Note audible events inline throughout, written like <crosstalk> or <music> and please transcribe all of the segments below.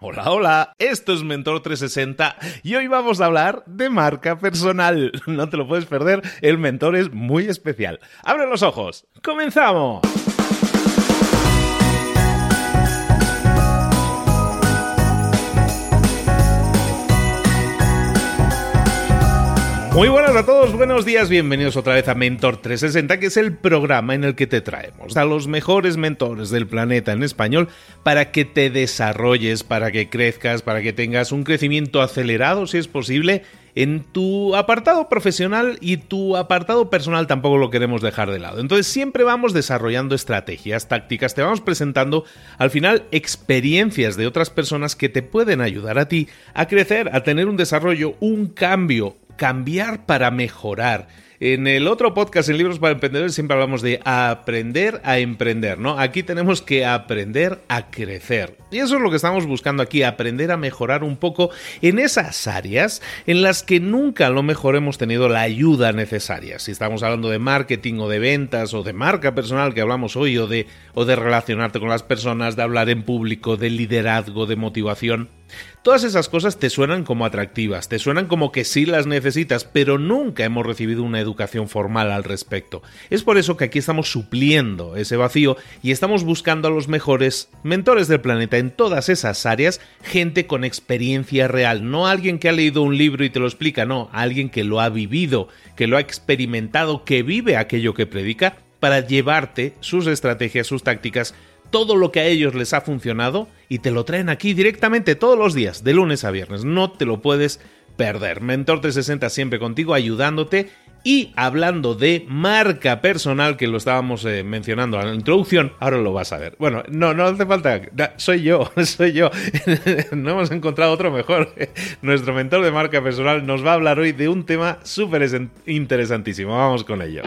Hola, hola, esto es Mentor 360 y hoy vamos a hablar de marca personal. <laughs> No te lo puedes perder, el mentor es muy especial. ¡Abre los ojos! ¡Comenzamos! Muy buenas a todos, buenos días, bienvenidos otra vez a Mentor 360, que es el programa en el que te traemos a los mejores mentores del planeta en español para que te desarrolles, para que crezcas, para que tengas un crecimiento acelerado, si es posible, en tu apartado profesional y tu apartado personal tampoco lo queremos dejar de lado. Entonces siempre vamos desarrollando estrategias, tácticas, te vamos presentando al final experiencias de otras personas que te pueden ayudar a ti a crecer, a tener un desarrollo, un cambio cambiar para mejorar. En el otro podcast, en Libros para Emprendedores, siempre hablamos de aprender a emprender, ¿no? Aquí tenemos que aprender a crecer. Y eso es lo que estamos buscando aquí, aprender a mejorar un poco en esas áreas en las que nunca a lo mejor hemos tenido la ayuda necesaria. Si estamos hablando de marketing o de ventas o de marca personal que hablamos hoy o de, o de relacionarte con las personas, de hablar en público, de liderazgo, de motivación. Todas esas cosas te suenan como atractivas, te suenan como que sí las necesitas, pero nunca hemos recibido una educación formal al respecto. Es por eso que aquí estamos supliendo ese vacío y estamos buscando a los mejores mentores del planeta en todas esas áreas, gente con experiencia real, no alguien que ha leído un libro y te lo explica, no, alguien que lo ha vivido, que lo ha experimentado, que vive aquello que predica para llevarte sus estrategias, sus tácticas, todo lo que a ellos les ha funcionado y te lo traen aquí directamente todos los días, de lunes a viernes. No te lo puedes perder. Mentor 360 siempre contigo, ayudándote y hablando de marca personal, que lo estábamos eh, mencionando en la introducción, ahora lo vas a ver. Bueno, no, no hace falta. Soy yo, <laughs> soy yo. <laughs> no hemos encontrado otro mejor. <laughs> Nuestro mentor de marca personal nos va a hablar hoy de un tema súper interesantísimo. Vamos con ello.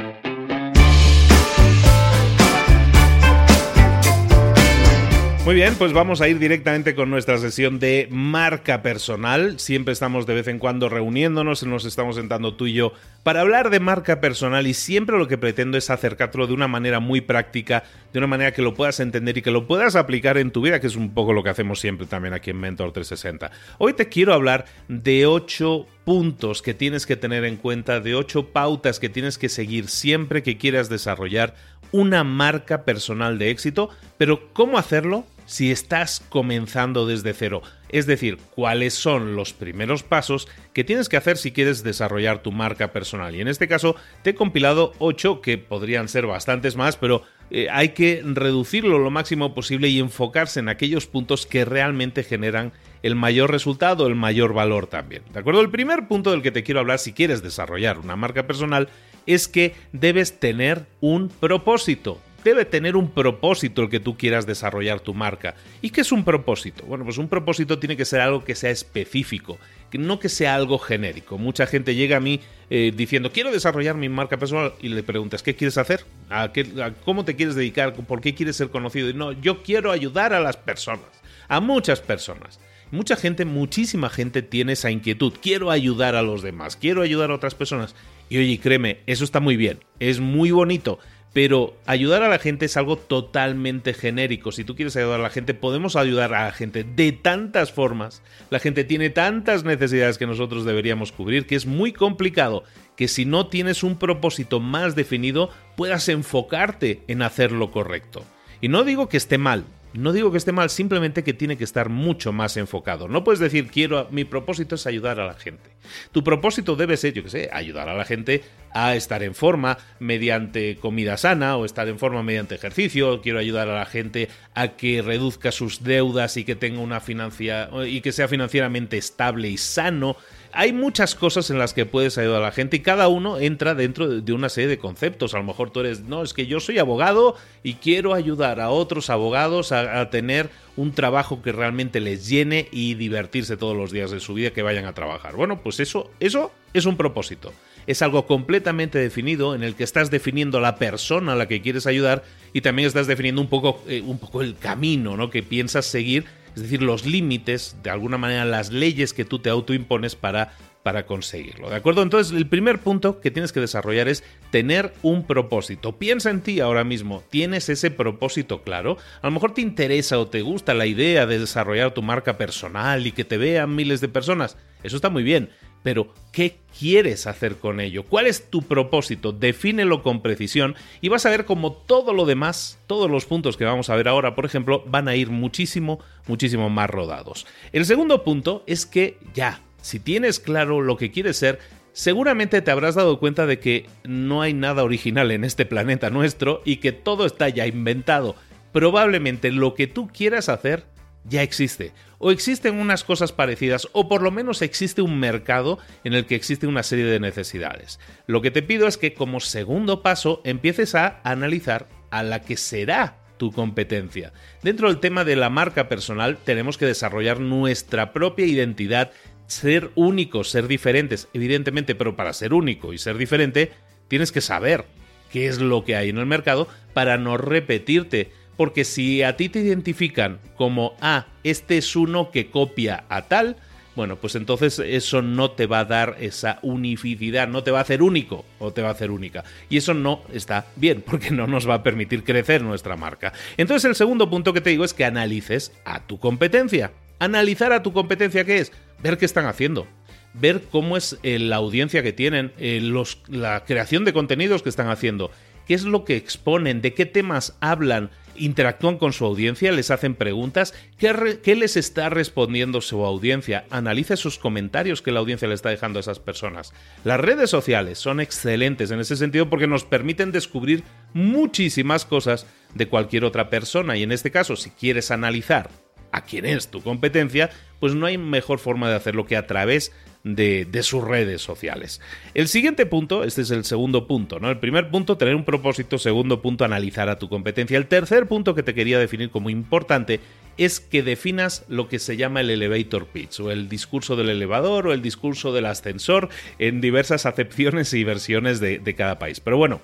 Muy bien, pues vamos a ir directamente con nuestra sesión de marca personal. Siempre estamos de vez en cuando reuniéndonos, nos estamos sentando tú y yo para hablar de marca personal y siempre lo que pretendo es acercártelo de una manera muy práctica, de una manera que lo puedas entender y que lo puedas aplicar en tu vida, que es un poco lo que hacemos siempre también aquí en Mentor 360. Hoy te quiero hablar de ocho puntos que tienes que tener en cuenta, de ocho pautas que tienes que seguir siempre que quieras desarrollar una marca personal de éxito, pero ¿cómo hacerlo si estás comenzando desde cero? Es decir, cuáles son los primeros pasos que tienes que hacer si quieres desarrollar tu marca personal. Y en este caso te he compilado ocho que podrían ser bastantes más, pero eh, hay que reducirlo lo máximo posible y enfocarse en aquellos puntos que realmente generan el mayor resultado, el mayor valor también. ¿De acuerdo? El primer punto del que te quiero hablar si quieres desarrollar una marca personal es que debes tener un propósito. Debe tener un propósito el que tú quieras desarrollar tu marca. ¿Y qué es un propósito? Bueno, pues un propósito tiene que ser algo que sea específico, no que sea algo genérico. Mucha gente llega a mí eh, diciendo, quiero desarrollar mi marca personal y le preguntas, ¿qué quieres hacer? ¿A, qué, ¿Cómo te quieres dedicar? ¿Por qué quieres ser conocido? Y no, yo quiero ayudar a las personas, a muchas personas. Mucha gente, muchísima gente tiene esa inquietud. Quiero ayudar a los demás, quiero ayudar a otras personas. Y oye, créeme, eso está muy bien, es muy bonito, pero ayudar a la gente es algo totalmente genérico. Si tú quieres ayudar a la gente, podemos ayudar a la gente de tantas formas. La gente tiene tantas necesidades que nosotros deberíamos cubrir que es muy complicado que si no tienes un propósito más definido puedas enfocarte en hacer lo correcto. Y no digo que esté mal, no digo que esté mal, simplemente que tiene que estar mucho más enfocado. No puedes decir, quiero, mi propósito es ayudar a la gente. Tu propósito debe ser, yo que sé, ayudar a la gente a estar en forma mediante comida sana o estar en forma mediante ejercicio. Quiero ayudar a la gente a que reduzca sus deudas y que tenga una financia y que sea financieramente estable y sano hay muchas cosas en las que puedes ayudar a la gente y cada uno entra dentro de una serie de conceptos. A lo mejor tú eres, no, es que yo soy abogado y quiero ayudar a otros abogados a, tener un trabajo que realmente les llene y divertirse todos los días de su vida que vayan a trabajar. Bueno, pues eso, eso es un propósito. Es algo completamente definido en el que estás definiendo la persona a la que quieres ayudar y también estás definiendo un poco, eh, un poco el camino ¿no? que piensas seguir es decir, los límites, de alguna manera las leyes que tú te autoimpones para para conseguirlo. ¿De acuerdo? Entonces, el primer punto que tienes que desarrollar es tener un propósito. Piensa en ti ahora mismo. ¿Tienes ese propósito claro? A lo mejor te interesa o te gusta la idea de desarrollar tu marca personal y que te vean miles de personas. Eso está muy bien. Pero, ¿qué quieres hacer con ello? ¿Cuál es tu propósito? Defínelo con precisión y vas a ver cómo todo lo demás, todos los puntos que vamos a ver ahora, por ejemplo, van a ir muchísimo, muchísimo más rodados. El segundo punto es que ya, si tienes claro lo que quieres ser, seguramente te habrás dado cuenta de que no hay nada original en este planeta nuestro y que todo está ya inventado. Probablemente lo que tú quieras hacer ya existe. O existen unas cosas parecidas, o por lo menos existe un mercado en el que existe una serie de necesidades. Lo que te pido es que como segundo paso empieces a analizar a la que será tu competencia. Dentro del tema de la marca personal tenemos que desarrollar nuestra propia identidad ser únicos, ser diferentes, evidentemente, pero para ser único y ser diferente, tienes que saber qué es lo que hay en el mercado para no repetirte. Porque si a ti te identifican como, ah, este es uno que copia a tal, bueno, pues entonces eso no te va a dar esa unificidad, no te va a hacer único o te va a hacer única. Y eso no está bien, <laughs> porque no nos va a permitir crecer nuestra marca. Entonces el segundo punto que te digo es que analices a tu competencia. Analizar a tu competencia, ¿qué es? Ver qué están haciendo. Ver cómo es eh, la audiencia que tienen, eh, la creación de contenidos que están haciendo, qué es lo que exponen, de qué temas hablan, interactúan con su audiencia, les hacen preguntas, ¿qué, les está respondiendo su audiencia, analiza esos comentarios que la audiencia le está dejando a esas personas. Las redes sociales son excelentes en ese sentido porque nos permiten descubrir muchísimas cosas de cualquier otra persona y en este caso si quieres analizar a quién es tu competencia, pues no hay mejor forma de hacerlo que a través de, sus redes sociales. El siguiente punto, este es el segundo punto, ¿no? El primer punto, tener un propósito, segundo punto, analizar a tu competencia. El tercer punto que te quería definir como importante es que definas lo que se llama el elevator pitch, o el discurso del elevador, o el discurso del ascensor, en diversas acepciones y versiones de, de cada país. Pero bueno,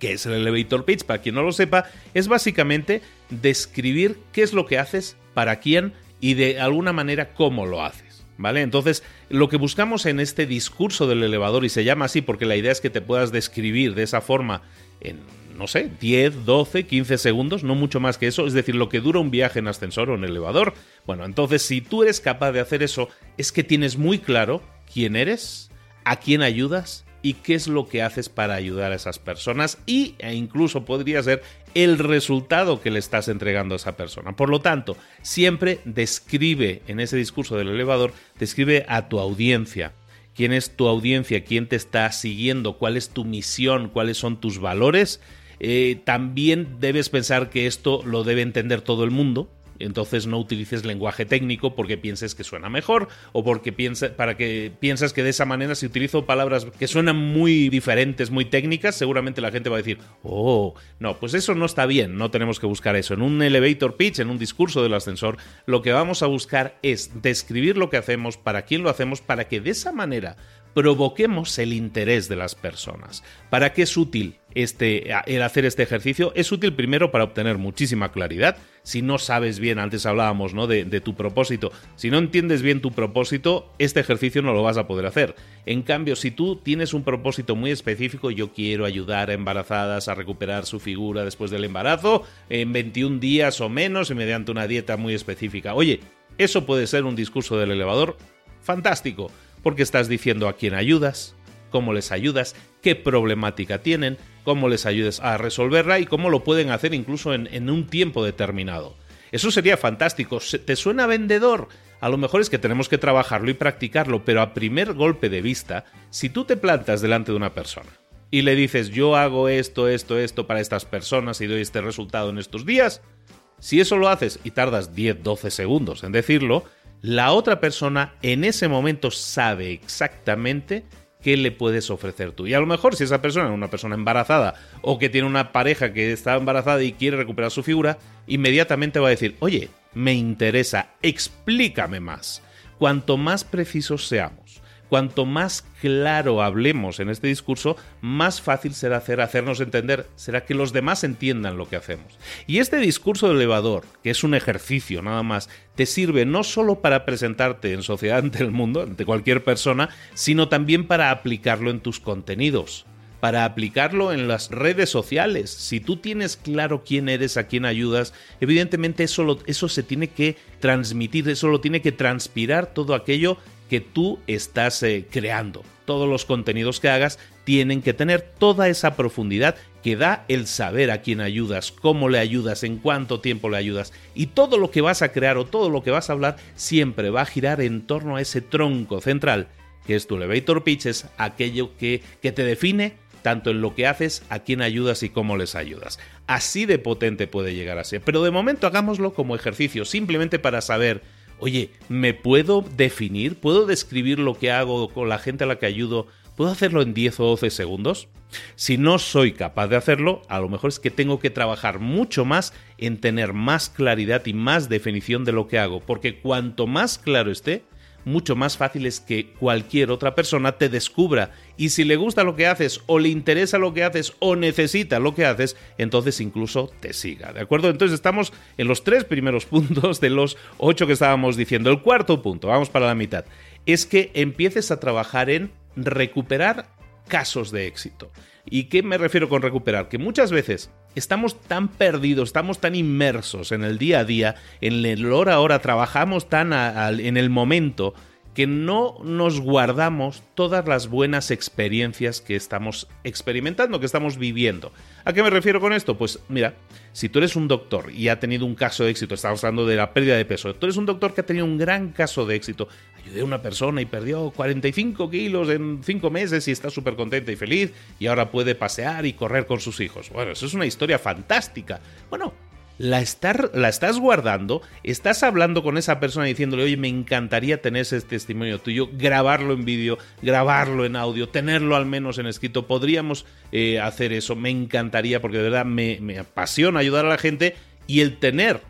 ¿Qué es el elevator pitch? Para quien no lo sepa, es básicamente describir qué es lo que haces, para quién y de alguna manera cómo lo haces. ¿Vale? Entonces, lo que buscamos en este discurso del elevador, y se llama así porque la idea es que te puedas describir de esa forma en, no sé, 10, 12, 15 segundos, no mucho más que eso, es decir, lo que dura un viaje en ascensor o en elevador. Bueno, entonces, si tú eres capaz de hacer eso, es que tienes muy claro quién eres, a quién ayudas y qué es lo que haces para ayudar a esas personas y e incluso podría ser el resultado que le estás entregando a esa persona. Por lo tanto, siempre describe en ese discurso del elevador, describe a tu audiencia. ¿Quién es tu audiencia? ¿Quién te está siguiendo? ¿Cuál es tu misión? ¿Cuáles son tus valores? Eh, también debes pensar que esto lo debe entender todo el mundo entonces no utilices lenguaje técnico porque pienses que suena mejor o porque piensa, para que piensas que de esa manera si utilizo palabras que suenan muy diferentes, muy técnicas, seguramente la gente va a decir, oh, no, pues eso no está bien, no tenemos que buscar eso. En un elevator pitch, en un discurso del ascensor, lo que vamos a buscar es describir lo que hacemos, para quién lo hacemos, para que de esa manera provoquemos el interés de las personas. ¿Para qué es útil este, el hacer este ejercicio? Es útil primero para obtener muchísima claridad. Si no sabes bien, antes hablábamos ¿no? de, de tu propósito, si no entiendes bien tu propósito, este ejercicio no lo vas a poder hacer. En cambio, si tú tienes un propósito muy específico, yo quiero ayudar a embarazadas a recuperar su figura después del embarazo en 21 días o menos y mediante una dieta muy específica. Oye, eso puede ser un discurso del elevador fantástico porque estás diciendo a quién ayudas, cómo les ayudas, qué problemática tienen, cómo les ayudes a resolverla y cómo lo pueden hacer incluso en, un tiempo determinado. Eso sería fantástico. ¿Te suena vendedor? A lo mejor es que tenemos que trabajarlo y practicarlo, pero a primer golpe de vista, si tú te plantas delante de una persona y le dices yo hago esto, esto, esto para estas personas y doy este resultado en estos días, si eso lo haces y tardas 10, 12 segundos en decirlo, la otra persona en ese momento sabe exactamente qué le puedes ofrecer tú. Y a lo mejor si esa persona es una persona embarazada o que tiene una pareja que está embarazada y quiere recuperar su figura, inmediatamente va a decir, oye, me interesa, explícame más. Cuanto más precisos seamos, cuanto más claro hablemos en este discurso, más fácil será hacer, hacernos entender, será que los demás entiendan lo que hacemos. Y este discurso elevador, que es un ejercicio nada más, te sirve no solo para presentarte en sociedad <laughs> ante el mundo, ante cualquier persona, sino también para aplicarlo en tus contenidos para aplicarlo en las redes sociales. Si tú tienes claro quién eres, a quién ayudas, evidentemente eso, eso se tiene que transmitir, eso lo tiene que transpirar todo aquello que tú estás eh, creando. Todos los contenidos que hagas tienen que tener toda esa profundidad que da el saber a quién ayudas, cómo le ayudas, en cuánto tiempo le ayudas. Y todo lo que vas a crear o todo lo que vas a hablar siempre va a girar en torno a ese tronco central, que es tu elevator pitch, es aquello que, que te define tanto en lo que haces, a quién ayudas y cómo les ayudas. Así de potente puede llegar a ser. Pero de momento hagámoslo como ejercicio, simplemente para saber, oye, ¿me puedo definir? ¿Puedo describir lo que hago con la gente a la que ayudo? ¿Puedo hacerlo en 10 o 12 segundos? Si no soy capaz de hacerlo, a lo mejor es que tengo que trabajar mucho más en tener más claridad y más definición de lo que hago, porque cuanto más claro esté, mucho más fácil es que cualquier otra persona te descubra. Y si le gusta lo que haces, o le interesa lo que haces, o necesita lo que haces, entonces incluso te siga. ¿De acuerdo? Entonces estamos en los tres primeros <laughs> puntos de los ocho que estábamos diciendo. El cuarto punto, vamos para la mitad, es que empieces a trabajar en recuperar casos de éxito. ¿Y qué me refiero con recuperar? Que muchas veces estamos tan perdidos, estamos tan inmersos en el día a día, en el hora a hora, trabajamos tan en el momento que no nos guardamos todas las buenas experiencias que estamos experimentando, que estamos viviendo. ¿A qué me refiero con esto? Pues mira, si tú eres un doctor y ha tenido un caso de éxito, estamos hablando de la pérdida de peso, tú eres un doctor que ha tenido un gran caso de éxito, ayudé a una persona y perdió 45 kilos en 5 meses y está súper contenta y feliz y ahora puede pasear y correr con sus hijos. Bueno, eso es una historia fantástica. Bueno, la, la estás guardando, estás hablando con esa persona diciéndole, oye, me encantaría tener ese testimonio tuyo, grabarlo en vídeo, grabarlo en audio, tenerlo al menos en escrito, podríamos eh, hacer eso, me encantaría porque de verdad me, apasiona ayudar a la gente y el tener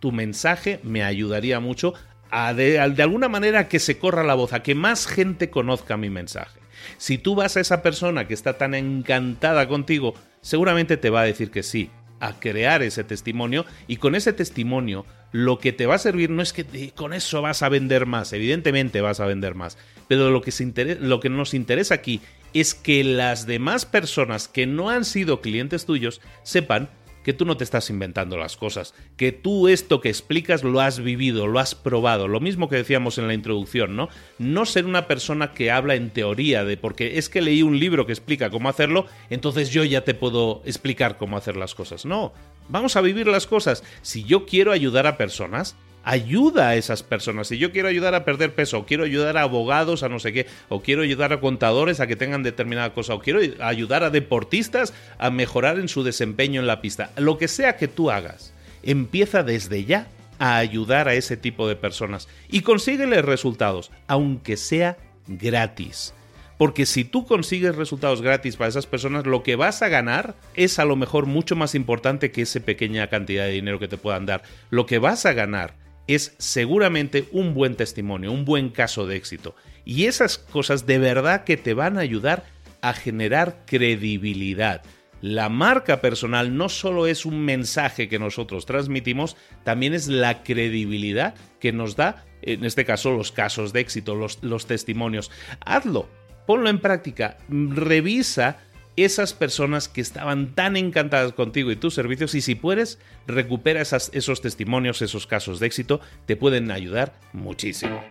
tu mensaje me ayudaría mucho a de, de alguna manera que se corra la voz, a que más gente conozca mi mensaje. Si tú vas a esa persona que está tan encantada contigo, seguramente te va a decir que sí, a crear ese testimonio y con ese testimonio lo que te va a servir no es que con eso vas a vender más, evidentemente vas a vender más, pero lo que, nos interesa aquí es que las demás personas que no han sido clientes tuyos sepan que tú no te estás inventando las cosas, que tú esto que explicas lo has vivido, lo has probado, lo mismo que decíamos en la introducción, ¿no? No ser una persona que habla en teoría de porque es que leí un libro que explica cómo hacerlo, entonces yo ya te puedo explicar cómo hacer las cosas. No, vamos a vivir las cosas. Si yo quiero ayudar a personas, ayuda a esas personas. Si yo quiero ayudar a perder peso, o quiero ayudar a abogados a no sé qué, o quiero ayudar a contadores a que tengan determinada cosa, o quiero ayudar a deportistas a mejorar en su desempeño en la pista, lo que sea que tú hagas, empieza desde ya a ayudar a ese tipo de personas y consíguele resultados, aunque sea gratis. Porque si tú consigues resultados gratis para esas personas, lo que vas a ganar es a lo mejor mucho más importante que esa pequeña cantidad de dinero que te puedan dar. Lo que vas a ganar es seguramente un buen testimonio, un buen caso de éxito. Y esas cosas de verdad que te van a ayudar a generar credibilidad. La marca personal no solo es un mensaje que nosotros transmitimos, también es la credibilidad que nos da, en este caso, los casos de éxito, los, los testimonios. Hazlo, ponlo en práctica, revisa esas personas que estaban tan encantadas contigo y tus servicios y si puedes, recupera esos testimonios, esos casos de éxito, te pueden ayudar muchísimo.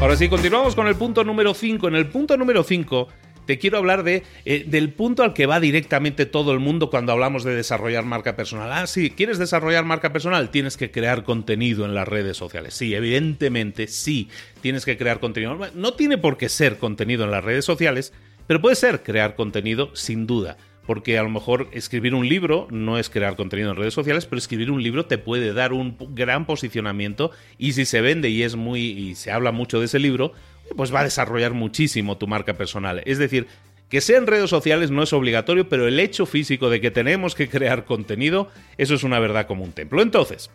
Ahora sí, continuamos con el punto número 5. En el punto número 5 te quiero hablar de, eh, del punto al que va directamente todo el mundo cuando hablamos de desarrollar marca personal. Ah, sí, ¿quieres desarrollar marca personal? Tienes que crear contenido en las redes sociales. Sí, evidentemente sí, tienes que crear contenido. No tiene por qué ser contenido en las redes sociales, pero puede ser crear contenido sin duda porque a lo mejor escribir un libro no es crear contenido en redes sociales, pero escribir un libro te puede dar un gran posicionamiento y si se vende y es muy y se habla mucho de ese libro, pues va a desarrollar muchísimo tu marca personal. Es decir, que sea en redes sociales no es obligatorio, pero el hecho físico de que tenemos que crear contenido, eso es una verdad como un templo. Entonces,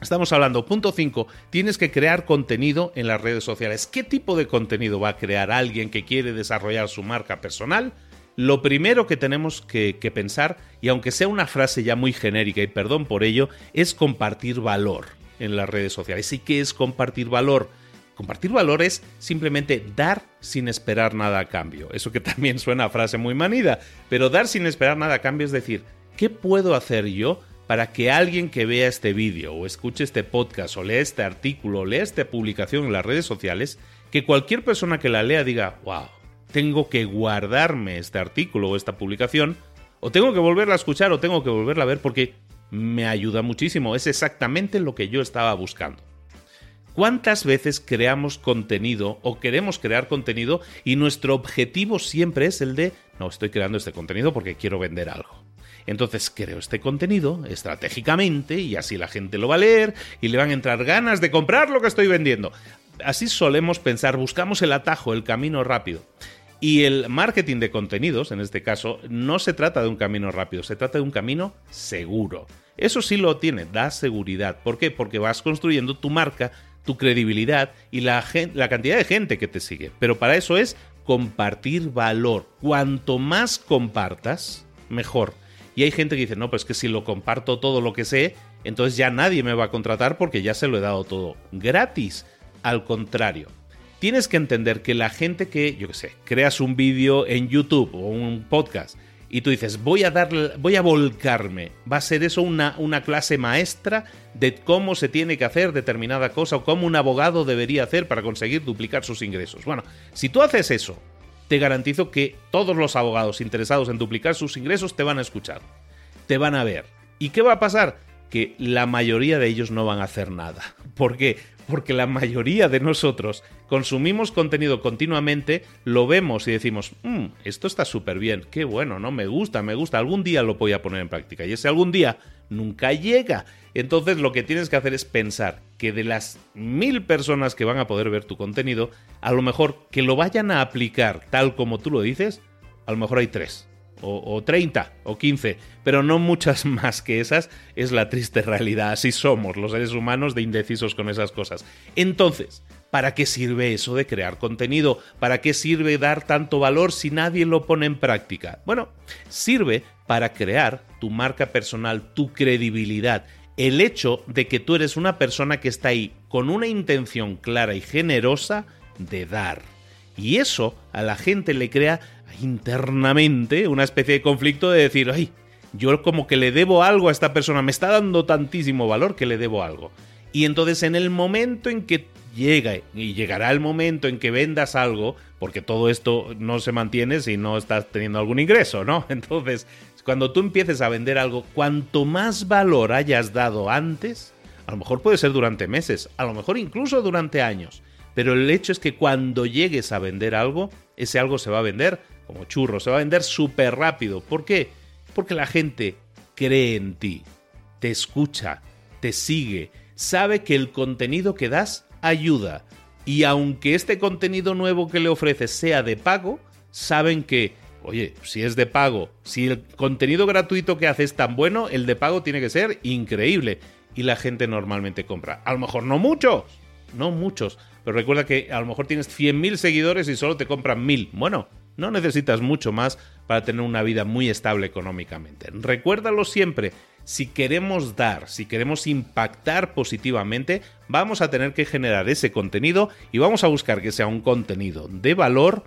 Estamos hablando, punto 5, tienes que crear contenido en las redes sociales. ¿Qué tipo de contenido va a crear alguien que quiere desarrollar su marca personal? Lo primero que tenemos que, que, pensar, y aunque sea una frase ya muy genérica y perdón por ello, es compartir valor en las redes sociales. ¿Y qué es compartir valor? Compartir valor es simplemente dar sin esperar nada a cambio. Eso que <laughs> también suena a frase muy manida, pero dar sin esperar nada a cambio es decir, ¿qué puedo hacer yo para que alguien que vea este vídeo o escuche este podcast o lea este artículo o lea esta publicación en las redes sociales, que cualquier persona que la lea diga, wow, tengo que guardarme este artículo o esta publicación, o tengo que volverla a escuchar o tengo que volverla a ver porque me ayuda muchísimo, es exactamente lo que yo estaba buscando. ¿Cuántas veces creamos contenido o queremos crear contenido y nuestro objetivo siempre es el de, no, estoy creando este contenido porque quiero vender algo? Entonces creo este contenido estratégicamente y así la gente lo va a leer y le van a entrar ganas de comprar lo que estoy vendiendo. Así solemos pensar, buscamos el atajo, el camino rápido. Y el marketing de contenidos, en este caso, no se trata de un camino rápido, se trata de un camino seguro. Eso sí lo tiene, da seguridad. ¿Por qué? Porque vas construyendo tu marca tu credibilidad y la, la cantidad de gente que te sigue. Pero para eso es compartir valor. Cuanto más compartas, mejor. Y hay gente que dice, no, pues que si lo comparto todo lo que sé, entonces ya nadie me va a contratar porque ya se lo he dado todo gratis. Al contrario, tienes que entender que la gente que, yo qué sé, creas un vídeo en YouTube o un podcast y tú dices, voy a darle, voy a volcarme, va a ser eso una, una clase maestra de cómo se tiene que hacer determinada cosa o cómo un abogado debería hacer para conseguir duplicar sus ingresos. Bueno, si tú haces eso, te garantizo que todos los abogados interesados en duplicar sus ingresos te van a escuchar, te van a ver. ¿Y qué va a pasar? Que la mayoría de ellos no van a hacer nada. ¿Por qué? porque la mayoría de nosotros consumimos contenido continuamente, lo vemos y decimos, mm, esto está súper bien, qué bueno, ¿no? Me gusta, me gusta, algún día lo voy a poner en práctica. Y ese algún día nunca llega. Entonces lo que tienes que hacer es pensar que de las mil personas que van a poder ver tu contenido, a lo mejor que lo vayan a aplicar tal como tú lo dices, a lo mejor hay tres o, 30 o 15, pero no muchas <laughs> más que esas, es la triste realidad. Así somos los seres humanos de indecisos con esas cosas. Entonces, ¿para qué sirve eso de crear contenido? ¿Para qué sirve dar tanto valor si nadie lo pone en práctica? Bueno, sirve para crear tu marca personal, tu credibilidad. El hecho de que tú eres una persona que está ahí con una intención clara y generosa de dar. Y eso a la gente le crea internamente una especie de conflicto de decir, ay, yo como que le debo algo a esta persona, me está dando tantísimo valor que le debo algo. Y entonces en el momento en que llega y llegará el momento en que vendas algo, porque todo esto no se mantiene si no estás teniendo algún ingreso, ¿no? <laughs> Entonces, cuando tú empieces a vender algo, cuanto más valor hayas dado antes, a lo mejor puede ser durante meses, a lo mejor incluso durante años, pero el hecho es que cuando llegues a vender algo, ese algo se va a vender como churro, se va a vender súper rápido. ¿Por qué? Porque la gente cree en ti, te escucha, te sigue, sabe que el contenido que das ayuda. Y aunque este contenido nuevo que le ofreces sea de pago, saben que, oye, si es de pago, si el contenido gratuito que hace es tan bueno, el de pago tiene que ser increíble. Y la gente normalmente compra. A lo mejor no muchos, no muchos. Pero recuerda que a lo mejor tienes 100.000 seguidores y solo te compran 1.000. Bueno, no necesitas mucho más para tener una vida muy estable económicamente. Recuérdalo siempre, si queremos dar, si queremos impactar positivamente, vamos a tener que generar ese contenido y vamos a buscar que sea un contenido de valor,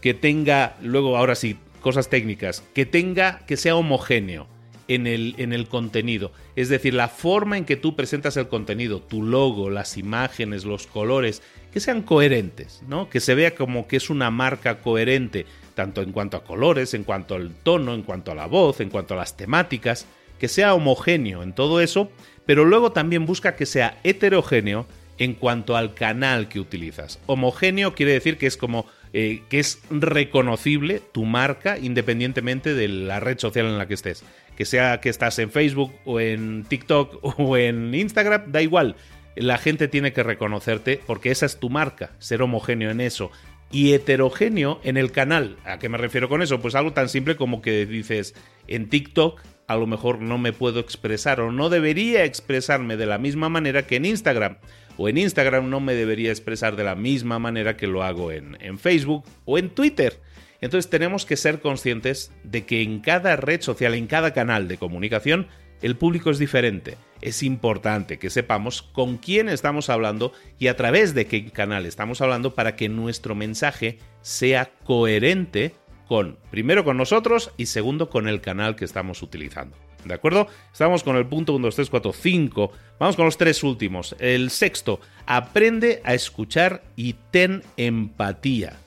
que tenga, luego ahora sí, cosas técnicas, que tenga, que sea homogéneo en el, en el contenido. Es decir, la forma en que tú presentas el contenido, tu logo, las imágenes, los colores, que sean coherentes, ¿no? Que se vea como que es una marca coherente, tanto en cuanto a colores, en cuanto al tono, en cuanto a la voz, en cuanto a las temáticas, que sea homogéneo en todo eso, pero luego también busca que sea heterogéneo en cuanto al canal que utilizas. Homogéneo quiere decir que es como eh, que es reconocible tu marca independientemente de la red social en la que estés. Que sea que estás en Facebook o en TikTok <laughs> o en Instagram, da igual la gente tiene que reconocerte porque esa es tu marca, ser homogéneo en eso. Y heterogéneo en el canal. ¿A qué me refiero con eso? Pues algo tan simple como que dices en TikTok a lo mejor no me puedo expresar o no debería expresarme de la misma manera que en Instagram. O en Instagram no me debería expresar de la misma manera que lo hago en, en Facebook o en Twitter. Entonces tenemos que ser conscientes de que en cada red social, en cada canal de comunicación, el público es diferente. Es importante que sepamos con quién estamos hablando y a través de qué canal estamos hablando para que nuestro mensaje sea coherente con, primero con nosotros y segundo con el canal que estamos utilizando. ¿De acuerdo? Estamos con el punto 1, 2, 3, 4, 5. Vamos con los tres últimos. El sexto, aprende a escuchar y ten empatía.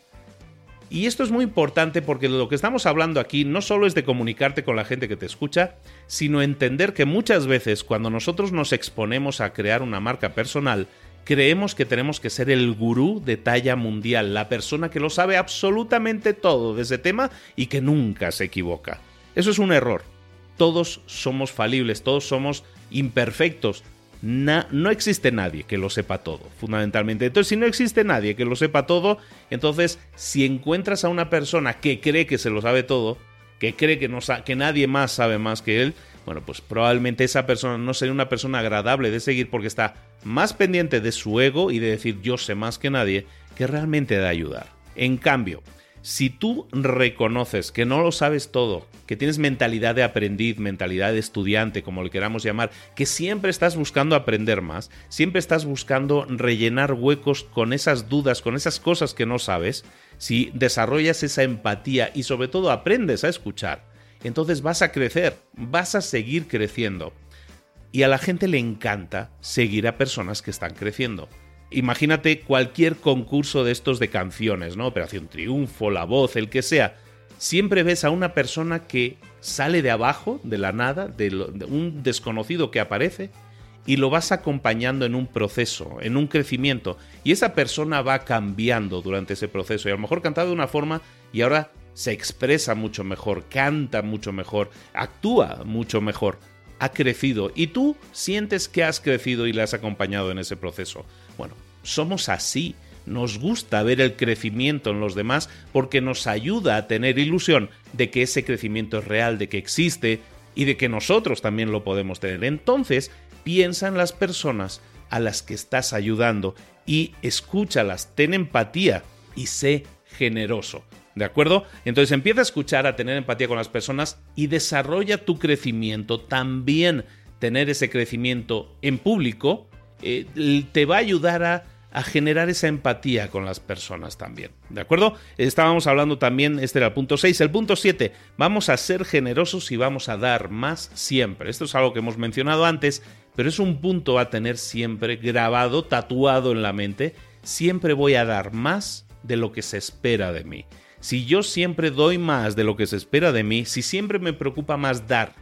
Y esto es muy importante porque lo que estamos hablando aquí no solo es de comunicarte con la gente que te escucha, sino entender que muchas veces cuando nosotros nos exponemos a crear una marca personal, creemos que tenemos que ser el gurú de talla mundial, la persona que lo sabe absolutamente todo de ese tema y que nunca se equivoca. Eso es un error. Todos somos falibles, todos somos imperfectos, no existe nadie que lo sepa todo, fundamentalmente. Entonces, si no existe nadie que lo sepa todo, entonces si encuentras a una persona que cree que se lo sabe todo, que cree que, nadie más sabe más que él, bueno, pues probablemente esa persona no sería una persona agradable de seguir porque está más pendiente de su ego y de decir yo sé más que nadie que realmente de ayudar. En cambio, si tú reconoces que no lo sabes todo, que tienes mentalidad de aprendiz, mentalidad de estudiante, como le queramos llamar, que siempre estás buscando aprender más, siempre estás buscando rellenar huecos con esas dudas, con esas cosas que no sabes, si desarrollas esa empatía y sobre todo aprendes a escuchar, entonces vas a crecer, vas a seguir creciendo. Y a la gente le encanta seguir a personas que están creciendo imagínate cualquier concurso de estos de canciones, ¿no? Operación Triunfo, La Voz, el que sea. Siempre ves a una persona que sale de abajo, de la nada, de, un desconocido que aparece, y lo vas acompañando en un proceso, en un crecimiento. Y esa persona va cambiando durante ese proceso. Y a lo mejor cantaba de una forma y ahora se expresa mucho mejor, canta mucho mejor, actúa mucho mejor. Ha crecido. Y tú sientes que has crecido y le has acompañado en ese proceso. Bueno, somos así. Nos gusta ver el crecimiento en los demás porque nos ayuda a tener ilusión de que ese crecimiento es real, de que existe y de que nosotros también lo podemos tener. Entonces, piensa en las personas a las que estás ayudando y escúchalas, ten empatía y sé generoso. ¿De acuerdo? Entonces empieza a escuchar, a tener empatía con las personas y desarrolla tu crecimiento. También tener ese crecimiento en público eh, te va a ayudar a, generar esa empatía con las personas también. ¿De acuerdo? Estábamos hablando también, este era el punto 6. El punto 7, vamos a ser generosos y vamos a dar más siempre. Esto es algo que hemos mencionado antes, pero es un punto a tener siempre grabado, tatuado en la mente. Siempre voy a dar más de lo que se espera de mí. Si yo siempre doy más de lo que se espera de mí, si siempre me preocupa más dar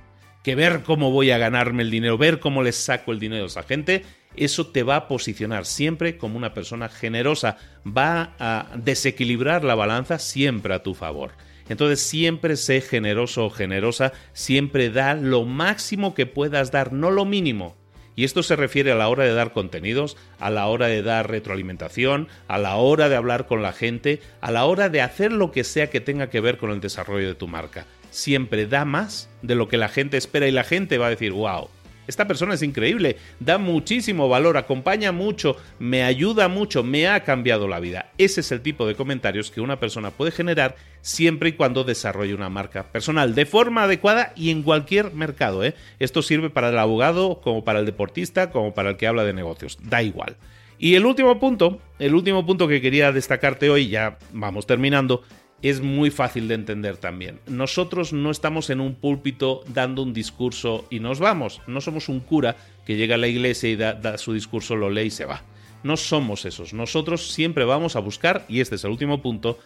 que ver cómo voy a ganarme el dinero, ver cómo les saco el dinero a esa gente, eso te va a posicionar siempre como una persona generosa, va a desequilibrar la balanza siempre a tu favor. Entonces siempre sé generoso o generosa, siempre da lo máximo que puedas dar, no lo mínimo. Y esto se refiere a la hora de dar contenidos, a la hora de dar retroalimentación, a la hora de hablar con la gente, a la hora de hacer lo que sea que tenga que ver con el desarrollo de tu marca. Siempre da más de lo que la gente espera y la gente va a decir, wow, esta persona es increíble, da muchísimo valor, acompaña mucho, me ayuda mucho, me ha cambiado la vida. Ese es el tipo de comentarios que una persona puede generar siempre y cuando desarrolle una marca personal de forma adecuada y en cualquier mercado. ¿eh? Esto sirve para el abogado, como para el deportista, como para el que habla de negocios. Da igual. Y el último punto, el último punto que quería destacarte hoy, ya vamos terminando, es muy fácil de entender también. Nosotros no estamos en un púlpito dando un discurso y nos vamos. No somos un cura que llega a la iglesia y da, su discurso, lo lee y se va. No somos esos. Nosotros siempre vamos a buscar, y este es el último punto,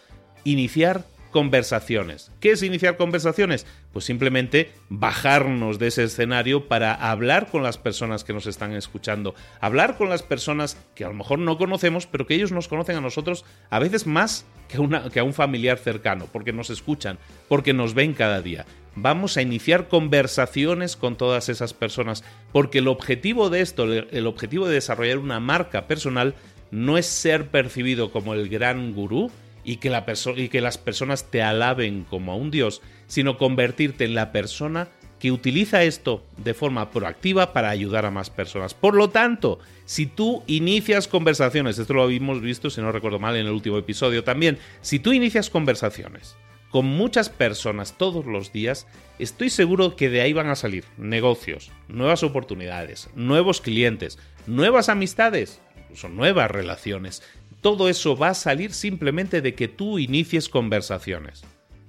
iniciar conversaciones. ¿Qué es iniciar conversaciones? Pues simplemente bajarnos de ese escenario para hablar con las personas que nos están escuchando, hablar con las personas que a lo mejor no conocemos, pero que ellos nos conocen a nosotros a veces más que, que a un familiar cercano, porque nos escuchan, porque nos ven cada día. Vamos a iniciar conversaciones con todas esas personas, porque el objetivo de esto, el objetivo de desarrollar una marca personal, no es ser percibido como el gran gurú, y que, las personas te alaben como a un dios, sino convertirte en la persona que utiliza esto de forma proactiva para ayudar a más personas. Por lo tanto, si tú inicias conversaciones, esto lo habíamos visto, si no recuerdo mal, en el último episodio también, si tú inicias conversaciones con muchas personas todos los días, estoy seguro que de ahí van a salir negocios, nuevas oportunidades, nuevos clientes, nuevas amistades, incluso nuevas relaciones. Todo eso va a salir simplemente de que tú inicies conversaciones.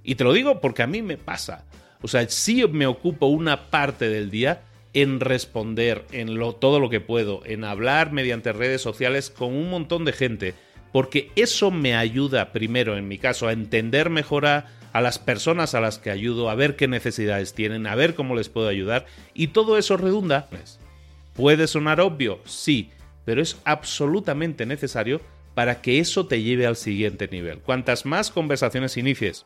Y te lo digo porque a mí me pasa. O sea, sí me ocupo una parte del día en responder en todo lo que puedo, en hablar mediante redes sociales con un montón de gente, porque eso me ayuda primero, en mi caso, a entender mejor a, a las personas a las que ayudo, a ver qué necesidades tienen, a ver cómo les puedo ayudar, y todo eso redunda. ¿Puede sonar obvio? Sí, pero es absolutamente necesario para que eso te lleve al siguiente nivel. Cuantas más conversaciones inicies,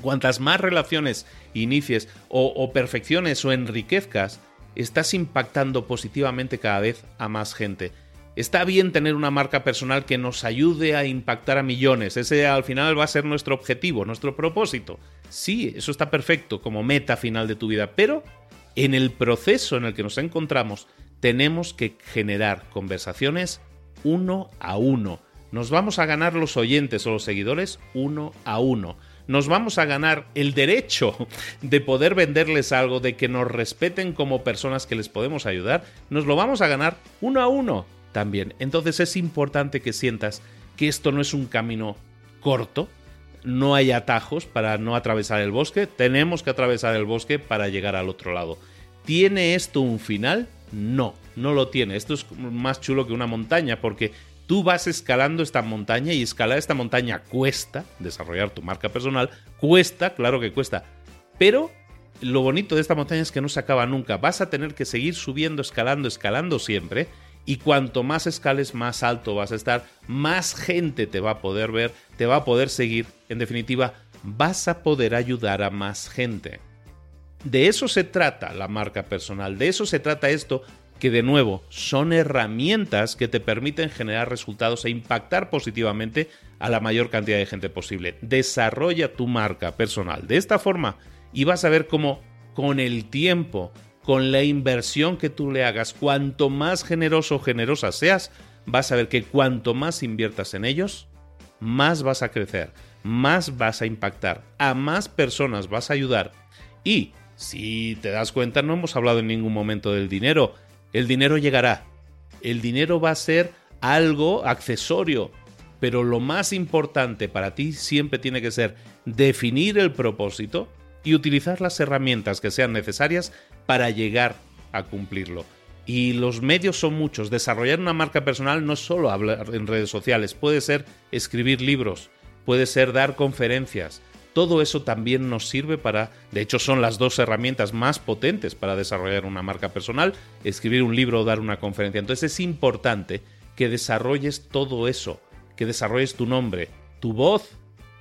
Cuantas más relaciones inicies o, perfecciones o enriquezcas, estás impactando positivamente cada vez a más gente. Está bien tener una marca personal que nos ayude a impactar a millones. Ese al final va a ser nuestro objetivo, nuestro propósito. Sí, eso está perfecto como meta final de tu vida, pero en el proceso en el que nos encontramos tenemos que generar conversaciones uno a uno. Nos vamos a ganar los oyentes o los seguidores uno a uno nos vamos a ganar el derecho de poder venderles algo, de que nos respeten como personas que les podemos ayudar, nos lo vamos a ganar uno a uno también. Entonces es importante que sientas que esto no es un camino corto, no hay atajos para no atravesar el bosque, tenemos que atravesar el bosque para llegar al otro lado. ¿Tiene esto un final? No, no lo tiene. Esto es más chulo que una montaña porque tú vas escalando esta montaña y escalar esta montaña cuesta, desarrollar tu marca personal, cuesta, claro que cuesta, pero lo bonito de esta montaña es que no se acaba nunca, vas a tener que seguir subiendo, escalando, escalando siempre, y cuanto más escales, más alto vas a estar, más gente te va a poder ver, te va a poder seguir, en definitiva, vas a poder ayudar a más gente. De eso se trata la marca personal, de eso se trata esto que de nuevo son herramientas que te permiten generar resultados e impactar positivamente a la mayor cantidad de gente posible. Desarrolla tu marca personal de esta forma y vas a ver cómo con el tiempo, con la inversión que tú le hagas, cuanto más generoso o generosa seas, vas a ver que cuanto más inviertas en ellos, más vas a crecer, más vas a impactar, a más personas vas a ayudar y si te das cuenta, no hemos hablado en ningún momento del dinero. El dinero llegará. El dinero va a ser algo accesorio. Pero lo más importante para ti siempre tiene que ser definir el propósito y utilizar las herramientas que sean necesarias para llegar a cumplirlo. Y los medios son muchos. Desarrollar una marca personal no es solo hablar en redes sociales, puede ser escribir libros, puede ser dar conferencias, todo eso también nos sirve para, de hecho son las dos herramientas más potentes para desarrollar una marca personal, escribir un libro o dar una conferencia. Entonces es importante que desarrolles todo eso, que desarrolles tu nombre, tu voz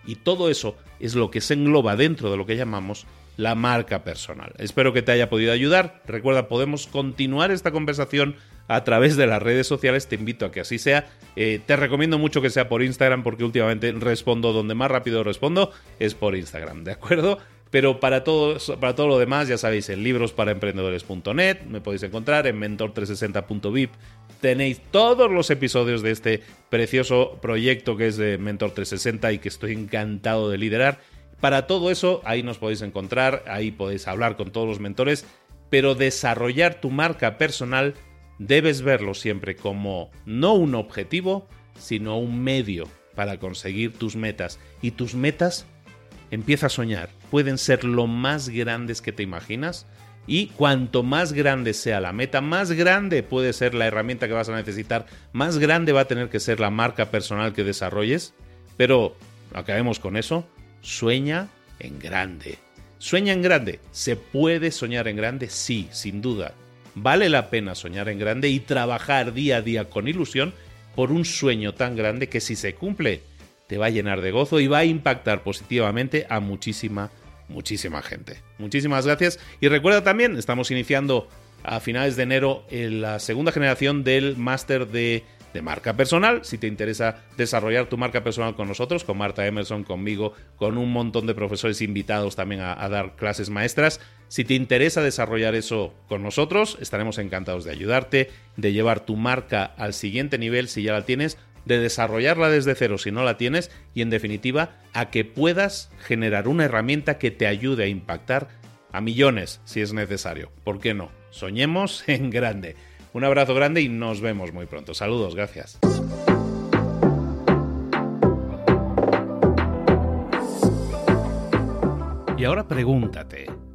y todo eso es lo que se engloba dentro de lo que llamamos la marca personal. Espero que te haya podido ayudar. Recuerda, podemos continuar esta conversación a través de las redes sociales. Te invito a que así sea. Eh, te recomiendo mucho que sea por Instagram porque últimamente respondo donde más rápido respondo es por Instagram, ¿de acuerdo? Pero para todo, para todo lo demás, ya sabéis, en librosparaemprendedores.net me podéis encontrar, en mentor360.vip tenéis todos los episodios de este precioso proyecto que es de Mentor 360 y que estoy encantado de liderar. Para todo eso, ahí nos podéis encontrar, ahí podéis hablar con todos los mentores, pero desarrollar tu marca personal debes verlo siempre como no un objetivo, sino un medio para conseguir tus metas. Y tus metas, empieza a soñar, pueden ser lo más grandes que te imaginas. Y cuanto más grande sea la meta, más grande puede ser la herramienta que vas a necesitar, más grande va a tener que ser la marca personal que desarrolles. Pero acabemos con eso, sueña en grande. Sueña en grande. ¿Se puede soñar en grande? Sí, sin duda. Vale la pena soñar en grande y trabajar día a día con ilusión por un sueño tan grande que si se cumple te va a llenar de gozo y va a impactar positivamente a muchísima, muchísima gente. Muchísimas gracias y recuerda también, estamos iniciando a finales de enero la segunda generación del máster de de marca personal. Si te interesa desarrollar tu marca personal con nosotros, con Marta Emerson, conmigo, con un montón de profesores invitados también a dar clases maestras. Si te interesa desarrollar eso con nosotros, estaremos encantados de ayudarte, de llevar tu marca al siguiente nivel si ya la tienes de desarrollarla desde cero si no la tienes y en definitiva a que puedas generar una herramienta que te ayude a impactar a millones si es necesario. ¿Por qué no? Soñemos <laughs> en grande. Un abrazo grande y nos vemos muy pronto. Saludos, gracias. Y ahora pregúntate,